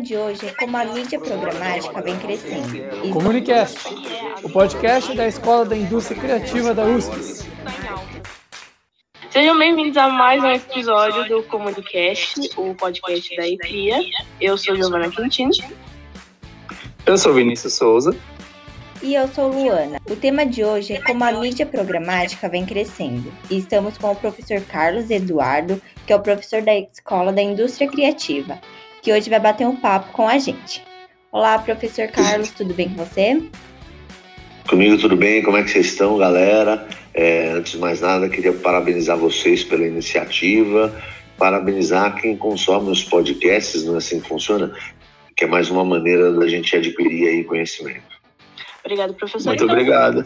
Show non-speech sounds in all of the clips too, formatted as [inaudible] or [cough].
de hoje é como a mídia programática vem crescendo. Comunicast, o podcast da Escola da Indústria Criativa da USP. Sejam bem-vindos a mais um episódio do Comunicast, o podcast da ICRIA. Eu sou Giovana Quintino. Eu sou Vinícius Souza. E eu sou Luana. O tema de hoje é como a mídia programática vem crescendo. E estamos com o professor Carlos Eduardo, que é o professor da Escola da Indústria Criativa, que hoje vai bater um papo com a gente. Olá, professor Carlos, tudo bem com você? Comigo tudo bem, como é que vocês estão, galera? É, antes de mais nada, queria parabenizar vocês pela iniciativa, parabenizar quem consome os podcasts, não é assim que funciona? Que é mais uma maneira da gente adquirir aí conhecimento. Obrigado, professor. Muito Então, obrigado.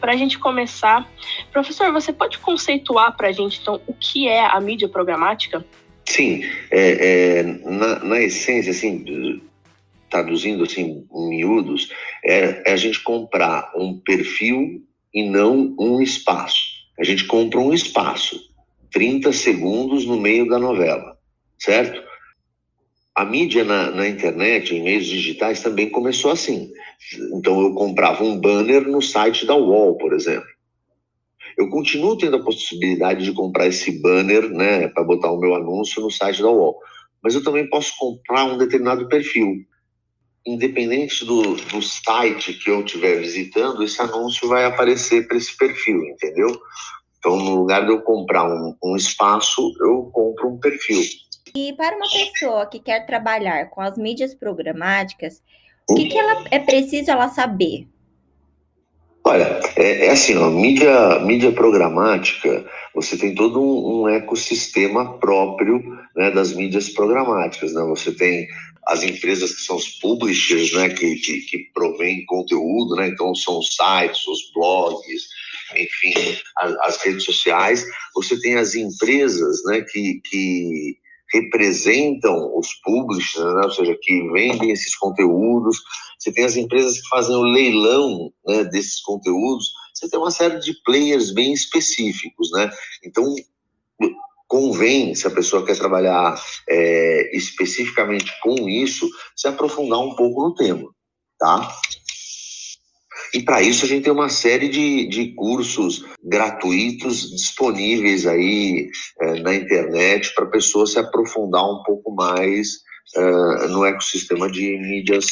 Para a gente começar, professor, você pode conceituar para a gente, então, o que é a mídia programática? Sim, é, é, na, na essência, assim, traduzindo assim em miúdos, é, é a gente comprar um perfil e não um espaço. A gente compra um espaço, 30 segundos no meio da novela, certo? A mídia na, na internet, em meios digitais, também começou assim. Então eu comprava um banner no site da UOL, por exemplo. Eu continuo tendo a possibilidade de comprar esse banner, né, para botar o meu anúncio no site da UOL. Mas eu também posso comprar um determinado perfil. Independente do, do site que eu estiver visitando, esse anúncio vai aparecer para esse perfil, entendeu? Então, no lugar de eu comprar um, um espaço, eu compro um perfil. E para uma pessoa que quer trabalhar com as mídias programáticas, o que, que ela é preciso ela saber? Olha, é, é assim, ó, mídia, mídia programática, você tem todo um, um ecossistema próprio né, das mídias programáticas. Né? Você tem as empresas que são os publishers, né, que, que, que conteúdo, né? então são os sites, os blogs, enfim, as, as redes sociais. Você tem as empresas né, que, que representam os publishers, né? ou seja, que vendem esses conteúdos. Você tem as empresas que fazem o leilão né, desses conteúdos. Você tem uma série de players bem específicos, né? Então, convém, se a pessoa quer trabalhar é, especificamente com isso, se aprofundar um pouco no tema, tá? E para isso a gente tem uma série de, de cursos gratuitos disponíveis aí é, na internet para a pessoa se aprofundar um pouco mais é, no ecossistema de mídias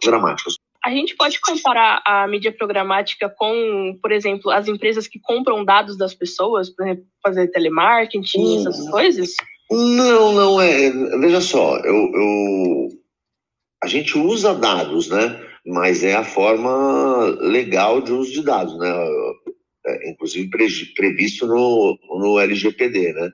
programáticas. A gente pode comparar a mídia programática com, por exemplo, as empresas que compram dados das pessoas, por exemplo, fazer telemarketing, Hum. essas coisas? Não, não é. Veja só, eu, eu- a gente usa dados, né? Mas é a forma legal de uso de dados, né? É, inclusive pre- previsto no, no LGPD, né?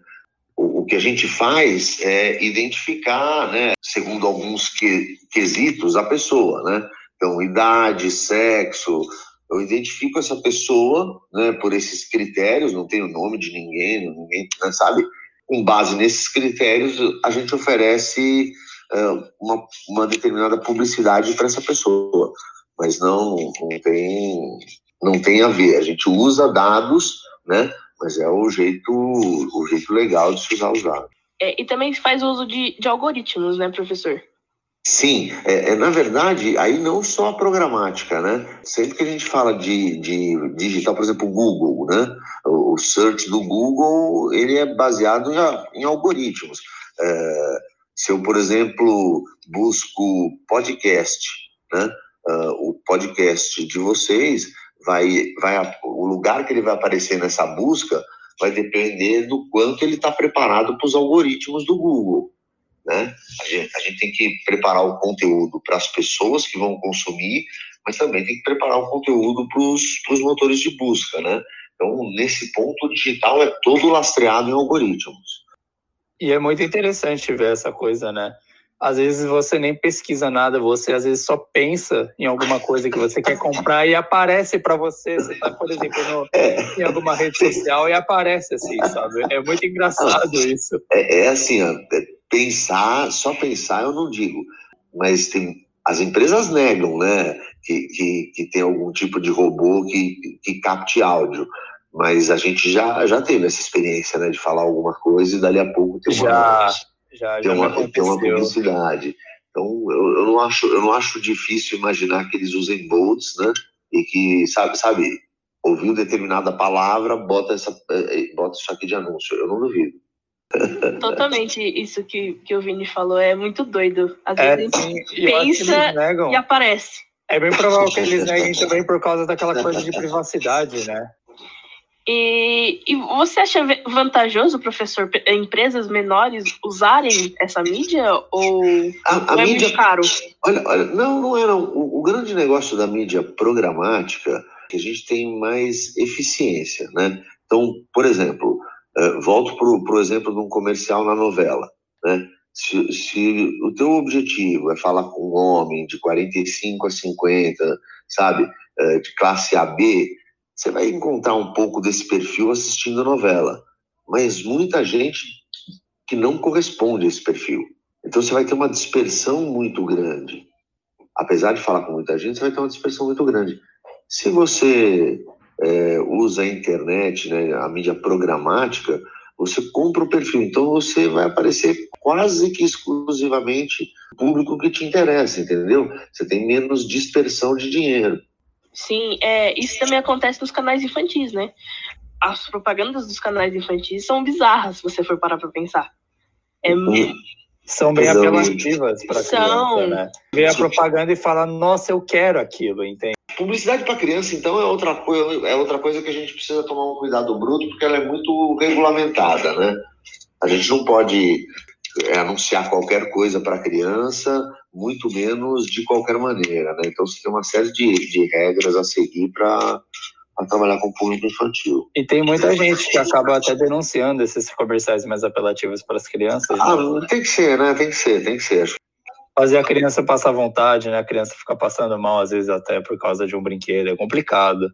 O, o que a gente faz é identificar, né? Segundo alguns que- quesitos, a pessoa, né? Então, idade, sexo. Eu identifico essa pessoa, né? Por esses critérios. Não tem o nome de ninguém, ninguém né, sabe com base nesses critérios, a gente oferece uma, uma determinada publicidade para essa pessoa. Mas não, não, tem, não tem a ver. A gente usa dados, né? Mas é o jeito, o jeito legal de se usar os dados. É, e também faz uso de, de algoritmos, né, professor? Sim, é, é, na verdade, aí não só a programática, né? Sempre que a gente fala de, de digital, por exemplo, o Google, né? O, search do Google, ele é baseado em, em algoritmos. É, se eu, por exemplo, busco podcast, né? Ah, o podcast de vocês vai, vai, o lugar que ele vai aparecer nessa busca vai depender do quanto ele está preparado para os algoritmos do Google, né? A gente, a gente tem que preparar o conteúdo para as pessoas que vão consumir, mas também tem que preparar o conteúdo para os motores de busca, né? Então, nesse ponto, o digital é todo lastreado em algoritmos. E é muito interessante ver essa coisa, né? Às vezes você nem pesquisa nada, você às vezes só pensa em alguma coisa que você quer comprar e aparece para você. Você tá, por exemplo, no, É, em alguma rede social e aparece assim, sabe? É muito engraçado isso. é, é assim, ó, é pensar, só pensar eu não digo, mas tem, as empresas negam, né, que, que, que tem algum tipo de robô que, que capte áudio. Mas a gente já, já teve essa experiência, né, de falar alguma coisa e dali a pouco tem uma, Já, já, tem já uma, tem uma publicidade. Então, eu, eu, não acho, eu não acho difícil imaginar que eles usem bots, né? E que, sabe, sabe, ouviu determinada palavra, bota, essa, eh, eh, bota isso aqui de anúncio. Eu não duvido. [laughs] Totalmente isso que, que o Vini falou, é muito doido. Às é, vezes a gente pensa e aparece. É bem provável que eles neguem também por causa daquela coisa de privacidade, né? E, e você acha vantajoso, professor, empresas menores usarem essa mídia ou, a, a é mídia, muito caro? Olha, olha, não, não é não. O, o, grande negócio da mídia programática é que a gente tem mais eficiência, né? Então, por exemplo, uh, volto para o exemplo de um comercial na novela, né? Se, se, o teu objetivo é falar com um homem de 45 a 50, sabe, uh, de classe AB, você vai encontrar um pouco desse perfil assistindo a novela, mas muita gente que não corresponde a esse perfil. Então você vai ter uma dispersão muito grande. Apesar de falar com muita gente, você vai ter uma dispersão muito grande. Se você é, usa a internet, né, a mídia programática, você compra o perfil. Então você vai aparecer quase que exclusivamente público que te interessa, entendeu? Você tem menos dispersão de dinheiro. Sim, é, isso também acontece nos canais infantis, né? As propagandas dos canais infantis são bizarras, se você for parar para pensar. É, hum. São bem apelativas para criança, né? Vê a propaganda e fala, nossa, eu quero aquilo, entende? Publicidade para criança, então, é outra, coisa, é outra coisa que a gente precisa tomar um cuidado bruto, porque ela é muito regulamentada, né? A gente não pode é, anunciar qualquer coisa para criança, muito menos de qualquer maneira, né? Então você tem uma série de, de regras a seguir para trabalhar com o público infantil. E tem muita gente que acaba até denunciando esses comerciais mais apelativos para as crianças. Ah, né? tem que ser, né? Tem que ser, tem que ser. Fazer a criança passar vontade, né? A criança fica passando mal, às vezes até por causa de um brinquedo, é complicado.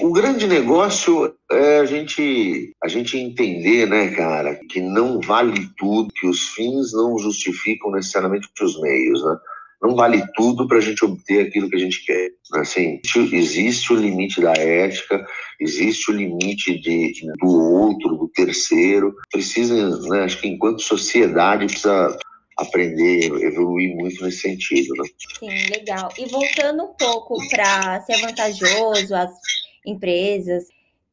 O grande negócio é a gente, a gente entender, né, cara, que não vale tudo, que os fins não justificam necessariamente os meios, né? Não vale tudo para a gente obter aquilo que a gente quer. Assim, existe o limite da ética, existe o limite de, do outro, do terceiro. Precisa, né, acho que enquanto sociedade precisa aprender, evoluir muito nesse sentido, né? Sim, legal. E voltando um pouco para ser vantajoso as empresas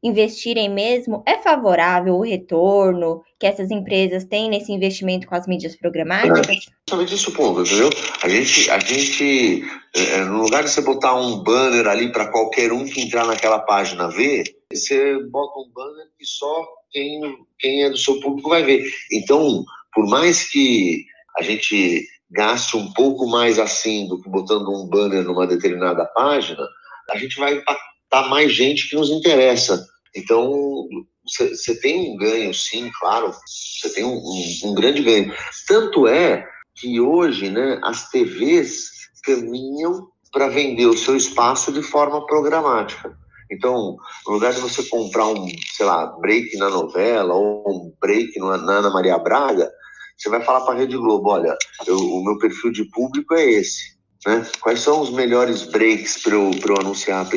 investirem mesmo, é favorável o retorno que essas empresas têm nesse investimento com as mídias programáticas? É, justamente esse ponto, entendeu? A gente, a gente é, no lugar de você botar um banner ali para qualquer um que entrar naquela página ver, você bota um banner que só quem, quem é do seu público vai ver. Então, por mais que a gente gaste um pouco mais assim do que botando um banner numa determinada página, a gente vai impactar tá mais gente que nos interessa. Então, você tem um ganho, sim, claro, você tem um, um, um, grande ganho. Tanto é que hoje, né, as TVs caminham para vender o seu espaço de forma programática. Então, no lugar de você comprar um, sei lá, break na novela ou um break na Ana Maria Braga, você vai falar para a Rede Globo, olha, eu, o meu perfil de público é esse. Né? Quais são os melhores breaks para eu, eu anunciar?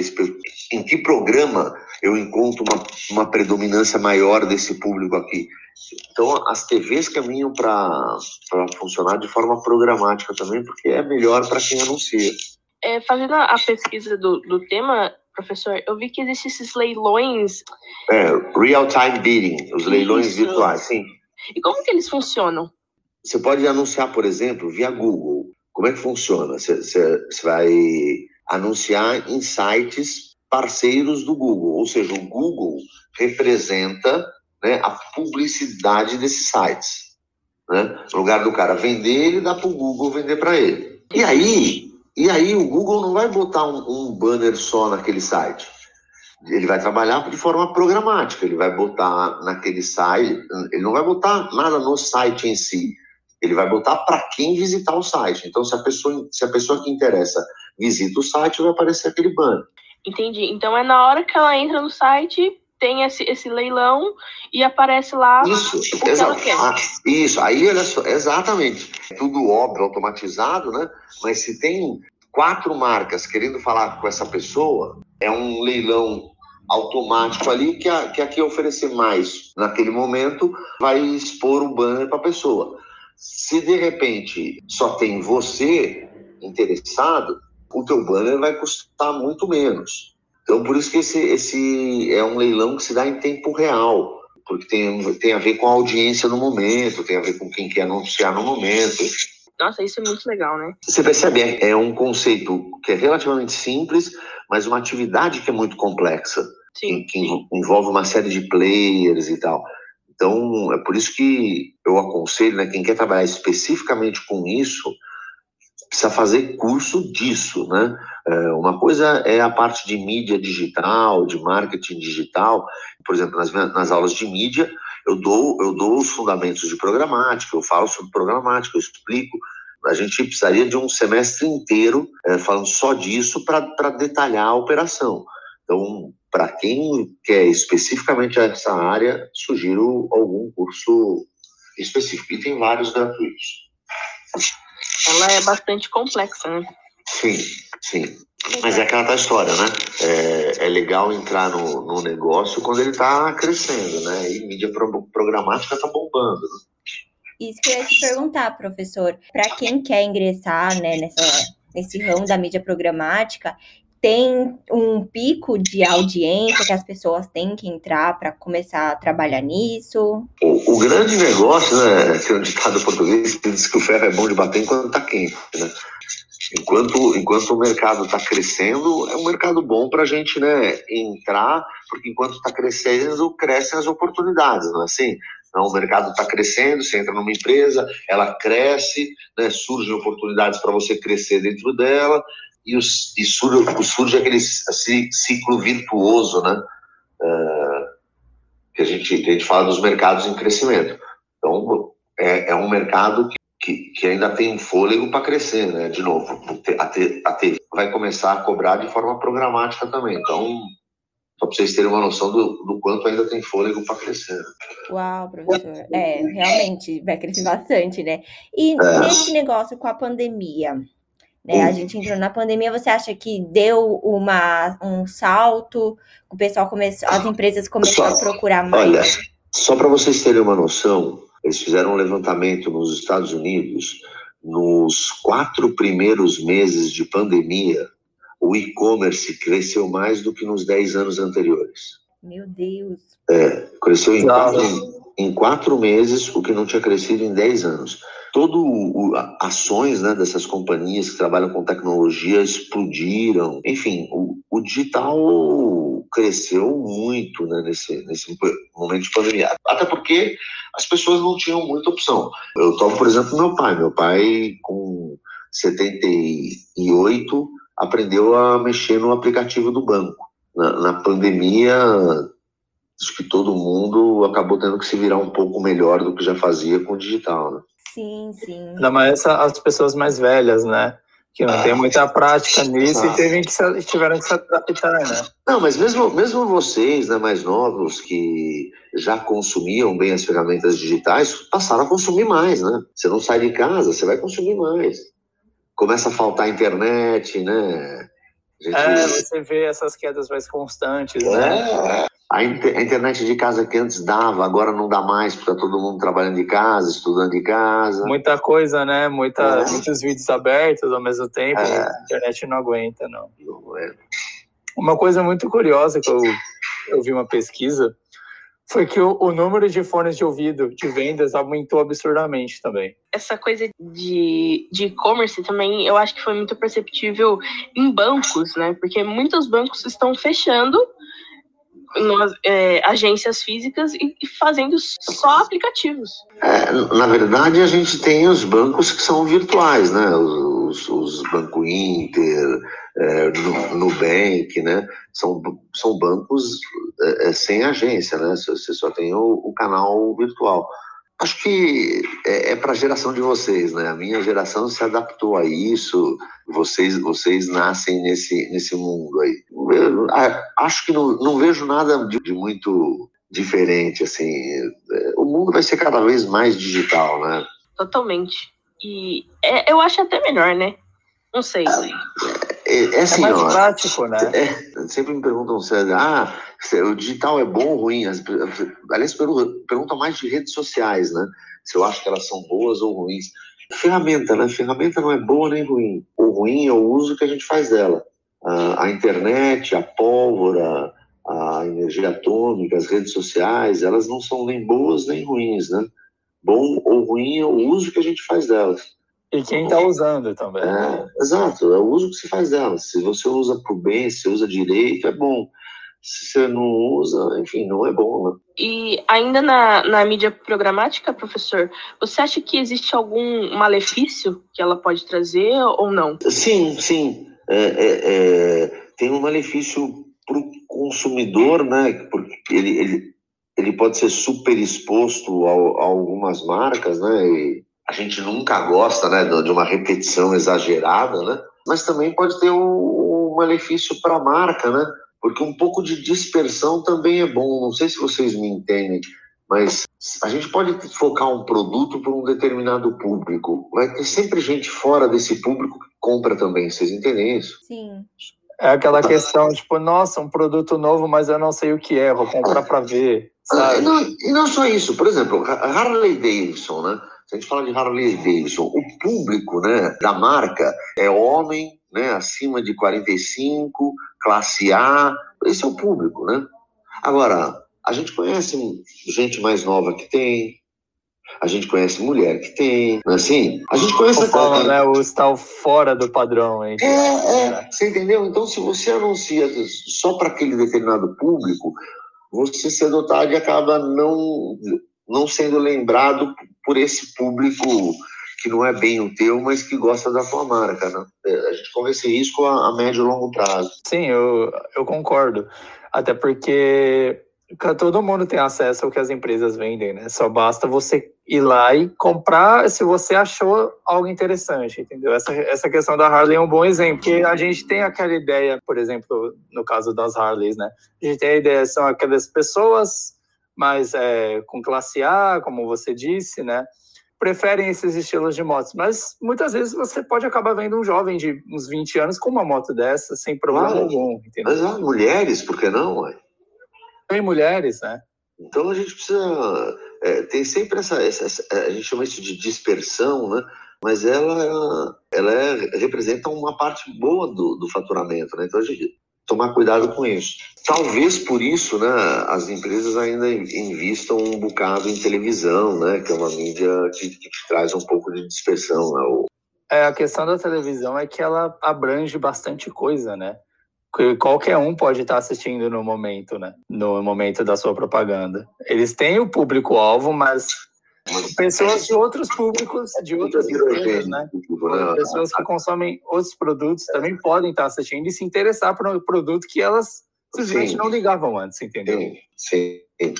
Em que programa eu encontro uma, uma predominância maior desse público aqui? Então, as TVs caminham para funcionar de forma programática também, porque é melhor para quem anuncia. É, fazendo a pesquisa do, do tema, professor, eu vi que existem esses leilões. É, real-time bidding, os leilões Isso. virtuais, sim. E como que eles funcionam? Você pode anunciar, por exemplo, via Google. Como é que funciona? Você vai anunciar em sites parceiros do Google, ou seja, o Google representa né, a publicidade desses sites. Né? No lugar do cara vender, ele dá para o Google vender para ele. E aí, e aí o Google não vai botar um, um banner só naquele site. Ele vai trabalhar de forma programática, ele vai botar naquele site, ele não vai botar nada no site em si, ele vai botar para quem visitar o site. Então, se a pessoa, se a pessoa que interessa visita o site, vai aparecer aquele banner. Entendi. Então é na hora que ela entra no site, tem esse, esse leilão e aparece lá isso, o que ela quer. Ah, isso, aí olha só, exatamente. Tudo óbvio, automatizado, né? Mas se tem quatro marcas querendo falar com essa pessoa, é um leilão automático ali que a que, a que oferecer mais naquele momento vai expor o banner para a pessoa. Se de repente só tem você interessado, o teu banner vai custar muito menos. Então, por isso que esse, esse é um leilão que se dá em tempo real, porque tem, tem a ver com a audiência no momento, tem a ver com quem quer anunciar no momento. Nossa, isso é muito legal, né? Você percebe, é um conceito que é relativamente simples, mas uma atividade que é muito complexa, Sim. que, que envolve uma série de players e tal. Então, é por isso que eu aconselho, né, quem quer trabalhar especificamente com isso, precisa fazer curso disso, né? É, uma coisa é a parte de mídia digital, de marketing digital. Por exemplo, nas, nas aulas de mídia, eu dou, eu dou os fundamentos de programática, eu falo sobre programática, eu explico. A gente precisaria de um semestre inteiro é, falando só disso para detalhar a operação. Então, para quem quer especificamente essa área, sugiro algum curso específico. E tem vários gratuitos ela é bastante complexa, né? Sim, sim. Mas é aquela história, né? É, é legal entrar no, no, negócio quando ele está crescendo, né? E mídia programática está bombando. Né? Isso que eu ia te perguntar, professor. Para quem quer ingressar né, nessa, nesse ramo da mídia programática, tem um pico de audiência que as pessoas têm que entrar para começar a trabalhar nisso? O, o, grande negócio, né, tem um ditado português que diz que o ferro é bom de bater enquanto está quente, né? Enquanto, enquanto o mercado está crescendo, é um mercado bom para a gente né, entrar, porque enquanto está crescendo, crescem as oportunidades, não é assim? Então, o mercado está crescendo, você entra numa empresa, ela cresce, né, surgem oportunidades para você crescer dentro dela, e, os, e surge, surge aquele ciclo virtuoso, né? Uh, que, a gente, que a gente fala dos mercados em crescimento. Então, é, é um mercado que, que, que ainda tem um fôlego para crescer, né? De novo, a, te, a TV vai começar a cobrar de forma programática também. Então, só para vocês terem uma noção do, do quanto ainda tem fôlego para crescer. Uau, professor. É, realmente vai crescer bastante, né? E é. nesse negócio com a pandemia, né? A gente entrou na pandemia, você acha que deu uma, um salto? O pessoal começou, as empresas começaram a procurar mais? Olha, só para vocês terem uma noção, eles fizeram um levantamento nos Estados Unidos. Nos quatro primeiros meses de pandemia, o e-commerce cresceu mais do que nos dez anos anteriores. Meu Deus! É, cresceu em quatro, em quatro meses o que não tinha crescido em dez anos todo o, ações né, dessas companhias que trabalham com tecnologia explodiram. Enfim, o, o digital cresceu muito né, nesse, nesse momento de pandemia. Até porque as pessoas não tinham muita opção. Eu tomo, por exemplo, meu pai. Meu pai, com 78, aprendeu a mexer no aplicativo do banco. Na, na pandemia, acho que todo mundo acabou tendo que se virar um pouco melhor do que já fazia com o digital. Né? Sim, sim. Ainda mais as pessoas mais velhas, né? Que não ah, tem muita prática nisso ah. e teve que se, tiveram que se adaptar, né? Não, mas mesmo, mesmo vocês, né, mais novos, que já consumiam bem as ferramentas digitais, passaram a consumir mais, né? Você não sai de casa, você vai consumir mais. Começa a faltar internet, né? Gente... É, você vê essas quedas mais constantes, né? é. né? A, inter a, internet de casa que antes dava, agora não dá mais, porque tá todo mundo trabalhando de casa, estudando de casa. Muita coisa, né? Muita, é. Muitos vídeos abertos ao mesmo tempo, é. a internet não aguenta, não. não é. Uma coisa muito curiosa que eu, eu vi uma pesquisa foi que o, o, número de fones de ouvido de vendas aumentou absurdamente também. Essa coisa de e-commerce também, eu acho que foi muito perceptível em bancos, né? Porque muitos bancos estão fechando nas, é, agências físicas e fazendo só aplicativos. É, na verdade, a gente tem os bancos que são virtuais, né? Os, os Banco Inter, é, Nubank, né? São, são bancos é, é, sem agência, né? Você só tem o, o canal virtual. Acho que é, é para a geração de vocês, né? A minha geração se adaptou a isso. Vocês, vocês nascem nesse, nesse mundo aí. Eu, acho que não, não vejo nada de, de muito diferente, assim. É, o mundo vai ser cada vez mais digital, né? Totalmente. E é, eu acho até melhor, né? Não sei. é, é, assim, é mais ó, prático, né? É, sempre me perguntam se ah, se o digital é bom ou ruim. Aliás, perguntam mais de redes sociais, né? Se eu acho que elas são boas ou ruins. Ferramenta, né? Ferramenta não é boa nem ruim. O ruim é o uso que a gente faz dela. A, a internet, a pólvora, a energia atômica, as redes sociais, elas não são nem boas nem ruins, né? Bom ou ruim é o uso que a gente faz delas. E quem está usando também. É, exato, é o uso que se faz delas. Se você usa para o bem, se usa direito, é bom. Se você não usa, enfim, não é bom, né? E ainda na, na mídia programática, professor, você acha que existe algum malefício que ela pode trazer ou não? Sim, sim. É, é, é, tem um malefício para o consumidor, né? Porque ele, ele, ele pode ser super exposto a, a algumas marcas, né? E a gente nunca gosta, né, de uma repetição exagerada, né? Mas também pode ter um, um malefício para a marca, né? Porque um pouco de dispersão também é bom. Não sei se vocês me entendem, mas a gente pode focar um produto para um determinado público. Vai ter sempre gente fora desse público que compra também. Vocês entendem isso? Sim. É aquela questão, tipo, nossa, um produto novo, mas eu não sei o que é, vou comprar para ver, sabe? Ah, e, não, e não só isso, por exemplo, Harley Davidson, né? Se a gente fala de Harley Davidson, o público né, da marca é homem, né, acima de 45, classe A, esse é o público, né? Agora, a gente conhece gente mais nova que tem, a gente conhece mulher que tem, é assim, a gente conhece... Fala, né, o tal fora do padrão. Hein? É, é, você entendeu? Então, se você anuncia só para aquele determinado público, você cedo ou tarde acaba não, não sendo lembrado por esse público que não é bem o teu, mas que gosta da tua marca, né? É, a gente corre esse risco a, a médio e longo prazo. Sim, eu, eu concordo. Até porque todo mundo tem acesso ao que as empresas vendem, né? Só basta você ir lá e comprar se você achou algo interessante, entendeu? Essa, essa questão da Harley é um bom exemplo, porque a gente tem aquela ideia, por exemplo, no caso das Harleys, né? A gente tem a ideia, são aquelas pessoas mais é, com classe A, como você disse, né? Preferem esses estilos de motos, mas muitas vezes você pode acabar vendo um jovem de uns 20 anos com uma moto dessa, sem problema claro. algum, entendeu? Mas há mulheres, por que não, ué? Tem mulheres, né? Então a gente precisa. É, tem sempre essa, essa, essa, A gente chama isso de dispersão, né? Mas ela, ela é, representa uma parte boa do, do faturamento, né? Então a gente tomar cuidado com isso. Talvez por isso, né, as empresas ainda investam um bocado em televisão, né, que é uma mídia que, que traz um pouco de dispersão. Né? É, a questão da televisão é que ela abrange bastante coisa, né? qualquer um pode estar assistindo no momento, né? No momento da sua propaganda. Eles têm o público-alvo, mas pessoas de outros públicos, de outras empresas, né? Pessoas que consomem outros produtos também podem estar assistindo e se interessar por um produto que elas simplesmente não ligavam antes, entendeu? Sim, sim.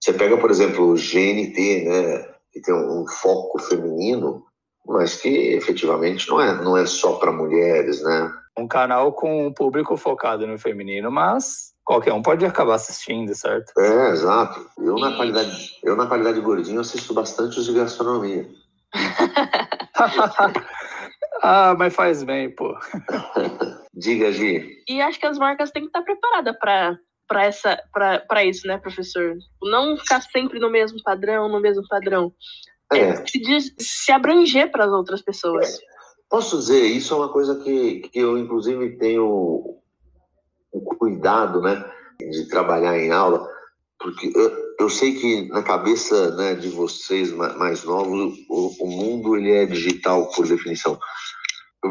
Você pega, por exemplo, o GNT, né? Que tem um foco feminino, mas que efetivamente não é, não é só para mulheres, né? um canal com um público focado no feminino, mas qualquer um pode acabar assistindo, certo? É, exato. Eu na qualidade, eu na qualidade gordinho assisto bastante os de gastronomia. [laughs] ah, mas faz bem, pô. [laughs] Diga, Gi. E acho que as marcas têm que estar preparadas para para essa para isso, né, professor? Não ficar sempre no mesmo padrão, no mesmo padrão. É. é se, se abranger para as outras pessoas. É. Posso dizer, isso é uma coisa que, que eu, inclusive, tenho o cuidado né, de trabalhar em aula, porque eu, eu sei que na cabeça né, de vocês mais novos, o, o mundo ele é digital por definição.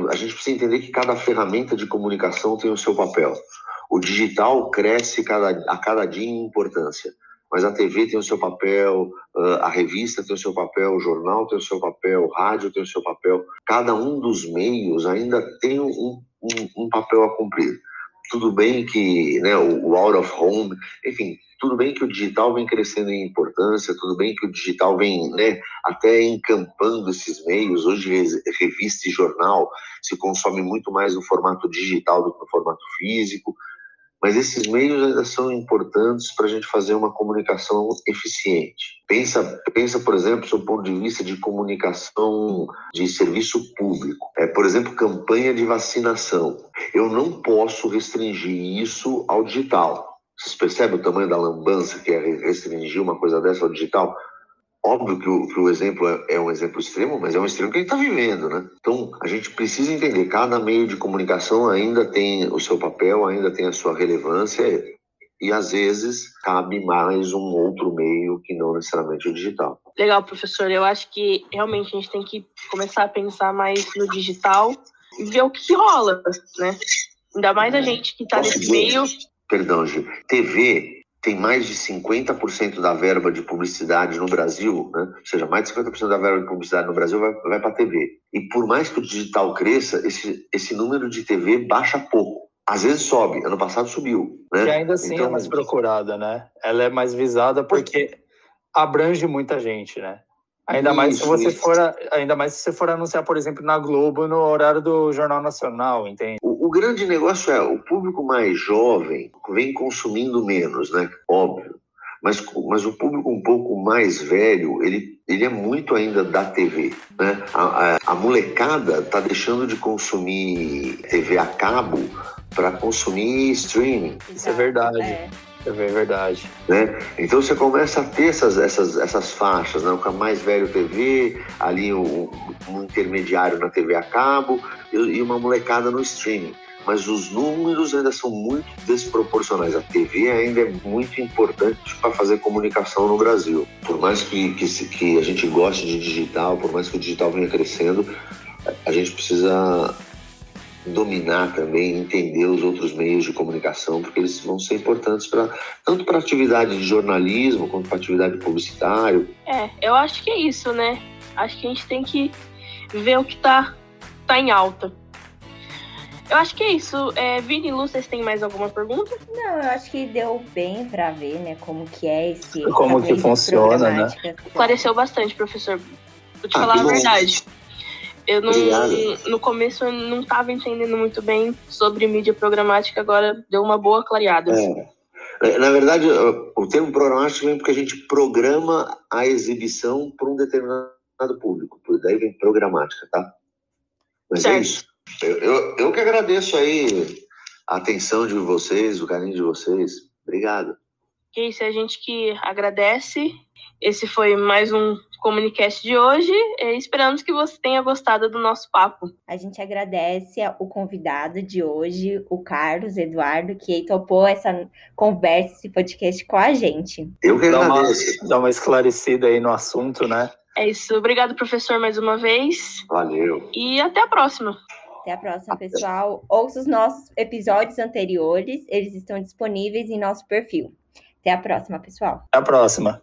A gente precisa entender que cada ferramenta de comunicação tem o seu papel. O digital cresce cada, a cada dia em importância mas a TV tem o seu papel, a revista tem o seu papel, o jornal tem o seu papel, o rádio tem o seu papel. Cada um dos meios ainda tem um, um, um papel a cumprir. Tudo bem que né, o out of home, enfim, tudo bem que o digital vem crescendo em importância, tudo bem que o digital vem né, até encampando esses meios. Hoje, revista e jornal se consome muito mais no formato digital do que no formato físico. Mas esses meios ainda são importantes para a gente fazer uma comunicação eficiente. Pensa, pensa, por exemplo, do ponto de vista de comunicação de serviço público. É, por exemplo, campanha de vacinação. Eu não posso restringir isso ao digital. Vocês percebem o tamanho da lambança que é restringir uma coisa dessa ao digital? Óbvio que o, que o exemplo é, é, um exemplo extremo, mas é um extremo que a gente está vivendo, né? Então, a gente precisa entender, cada meio de comunicação ainda tem o seu papel, ainda tem a sua relevância, e às vezes cabe mais um outro meio que não necessariamente o digital. Legal, professor. Eu acho que realmente a gente tem que começar a pensar mais no digital e ver o que rola, né? Ainda mais a é. gente que está nesse meio. Perdão, Gil. TV tem mais de 50% da verba de publicidade no Brasil, né? ou seja, mais de 50% da verba de publicidade no Brasil vai, vai para a TV. E por mais que o digital cresça, esse, esse número de TV baixa pouco. Às vezes sobe, ano passado subiu. Né? E ainda assim é então, é mais procurada, né? Ela é mais visada porque abrange muita gente, né? Ainda mais se você isso. for, ainda mais se você for anunciar, por exemplo, na Globo no horário do Jornal Nacional, entende? O, grande negócio é o público mais jovem vem consumindo menos, né? Óbvio. Mas, mas o público um pouco mais velho, ele, ele é muito ainda da TV. Né? A, a, a molecada está deixando de consumir TV a cabo para consumir streaming. Isso é verdade. É. É verdade. Né? Então você começa a ter essas, essas, essas faixas, né? o mais velho TV, ali um, um intermediário na TV a cabo e uma molecada no streaming. Mas os números ainda são muito desproporcionais. A TV ainda é muito importante para fazer comunicação no Brasil. Por mais que, que, que a gente goste de digital, por mais que o digital venha crescendo, a gente precisa dominar também, entender os outros meios de comunicação, porque eles vão ser importantes para tanto para atividade de jornalismo quanto para atividade publicitária. É, eu acho que é isso, né? Acho que a gente tem que ver o que está tá em alta. Eu acho que é isso. É, Vini e Lu, vocês têm mais alguma pergunta? Não, eu acho que deu bem para ver, né, como que é esse... Como que funciona, né? Esclareceu bastante, professor. Vou te ah, falar a verdade. Eu não, no começo eu não estava entendendo muito bem sobre mídia programática, agora deu uma boa clareada. É. é na verdade, o termo programático vem porque a gente programa a exibição para um determinado público. Por daí vem programática, tá? Mas é certo. é isso. Eu, eu, eu que agradeço aí a atenção de vocês, o carinho de vocês. Obrigado. Que isso, a gente que agradece. Esse foi mais um Comunicast de hoje. Esperamos que você tenha gostado do nosso papo. A gente agradece o convidado de hoje, o Carlos Eduardo, que topou essa conversa, esse podcast com a gente. Eu que agradeço. Dá uma, dá uma esclarecida aí no assunto, né? É isso. Obrigado, professor, mais uma vez. Valeu. E até a próxima. Até a próxima, pessoal. Ouça os nossos episódios anteriores, eles estão disponíveis em nosso perfil. Até a próxima, pessoal. Até a próxima.